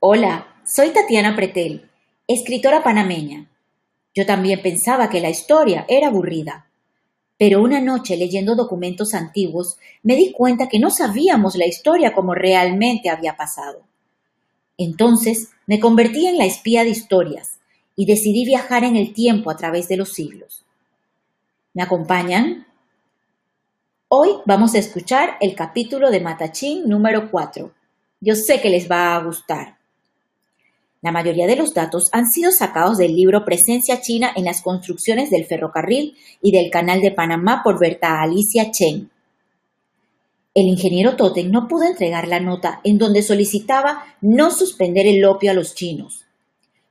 Hola, soy Tatiana Pretel, escritora panameña. Yo también pensaba que la historia era aburrida. Pero una noche leyendo documentos antiguos me di cuenta que no sabíamos la historia como realmente había pasado. Entonces me convertí en la espía de historias y decidí viajar en el tiempo a través de los siglos. ¿Me acompañan? Hoy vamos a escuchar el capítulo de Matachín número 4. Yo sé que les va a gustar. La mayoría de los datos han sido sacados del libro Presencia China en las construcciones del ferrocarril y del Canal de Panamá por Berta Alicia Chen. El ingeniero Totten no pudo entregar la nota en donde solicitaba no suspender el opio a los chinos.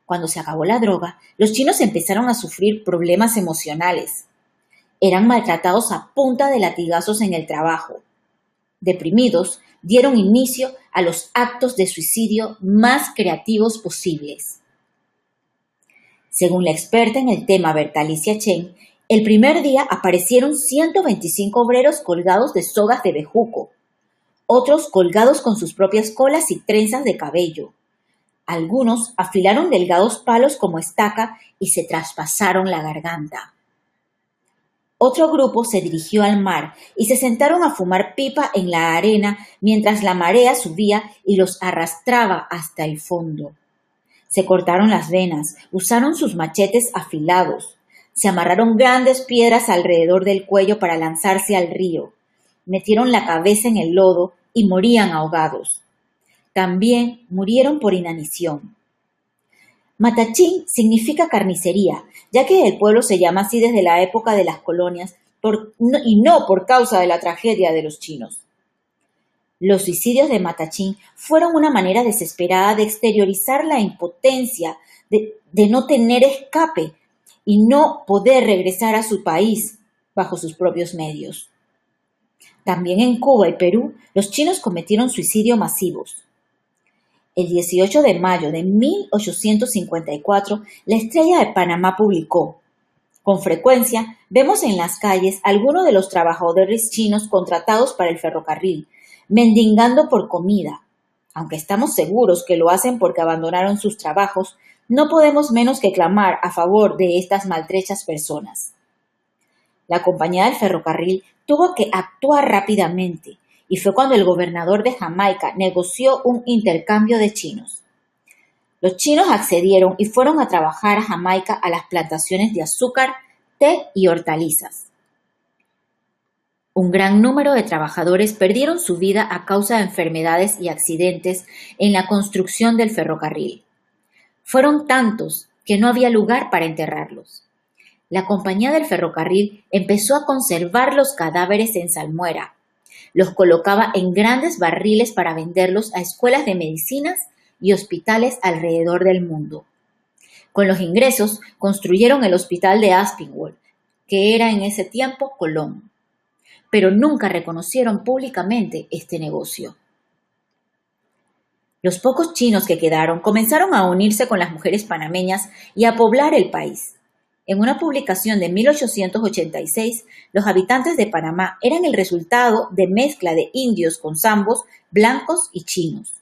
Cuando se acabó la droga, los chinos empezaron a sufrir problemas emocionales. Eran maltratados a punta de latigazos en el trabajo. Deprimidos, dieron inicio a los actos de suicidio más creativos posibles. Según la experta en el tema Bertalicia Chen, el primer día aparecieron 125 obreros colgados de sogas de bejuco, otros colgados con sus propias colas y trenzas de cabello. Algunos afilaron delgados palos como estaca y se traspasaron la garganta. Otro grupo se dirigió al mar y se sentaron a fumar pipa en la arena mientras la marea subía y los arrastraba hasta el fondo. Se cortaron las venas, usaron sus machetes afilados, se amarraron grandes piedras alrededor del cuello para lanzarse al río, metieron la cabeza en el lodo y morían ahogados. También murieron por inanición. Matachín significa carnicería, ya que el pueblo se llama así desde la época de las colonias y no por causa de la tragedia de los chinos. Los suicidios de Matachín fueron una manera desesperada de exteriorizar la impotencia de, de no tener escape y no poder regresar a su país bajo sus propios medios. También en Cuba y Perú, los chinos cometieron suicidios masivos. El 18 de mayo de 1854, la Estrella de Panamá publicó, con frecuencia vemos en las calles algunos de los trabajadores chinos contratados para el ferrocarril, mendigando por comida. Aunque estamos seguros que lo hacen porque abandonaron sus trabajos, no podemos menos que clamar a favor de estas maltrechas personas. La compañía del ferrocarril tuvo que actuar rápidamente, y fue cuando el gobernador de Jamaica negoció un intercambio de chinos. Los chinos accedieron y fueron a trabajar a Jamaica a las plantaciones de azúcar, té y hortalizas. Un gran número de trabajadores perdieron su vida a causa de enfermedades y accidentes en la construcción del ferrocarril. Fueron tantos que no había lugar para enterrarlos. La compañía del ferrocarril empezó a conservar los cadáveres en salmuera, los colocaba en grandes barriles para venderlos a escuelas de medicinas y hospitales alrededor del mundo. Con los ingresos construyeron el hospital de Aspinwall, que era en ese tiempo Colón, pero nunca reconocieron públicamente este negocio. Los pocos chinos que quedaron comenzaron a unirse con las mujeres panameñas y a poblar el país. En una publicación de 1886, los habitantes de Panamá eran el resultado de mezcla de indios con zambos, blancos y chinos.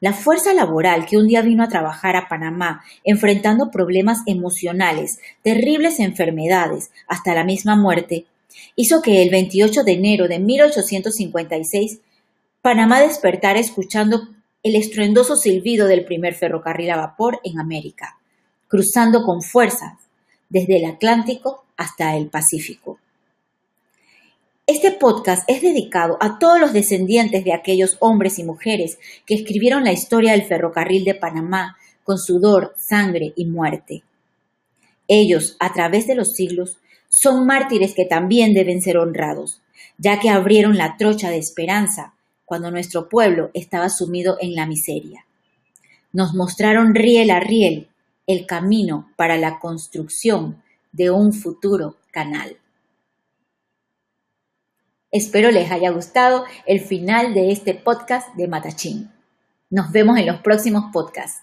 La fuerza laboral que un día vino a trabajar a Panamá, enfrentando problemas emocionales, terribles enfermedades, hasta la misma muerte, hizo que el 28 de enero de 1856 Panamá despertara escuchando el estruendoso silbido del primer ferrocarril a vapor en América, cruzando con fuerza desde el Atlántico hasta el Pacífico. Este podcast es dedicado a todos los descendientes de aquellos hombres y mujeres que escribieron la historia del ferrocarril de Panamá con sudor, sangre y muerte. Ellos, a través de los siglos, son mártires que también deben ser honrados, ya que abrieron la trocha de esperanza cuando nuestro pueblo estaba sumido en la miseria. Nos mostraron riel a riel el camino para la construcción de un futuro canal. Espero les haya gustado el final de este podcast de Matachín. Nos vemos en los próximos podcasts.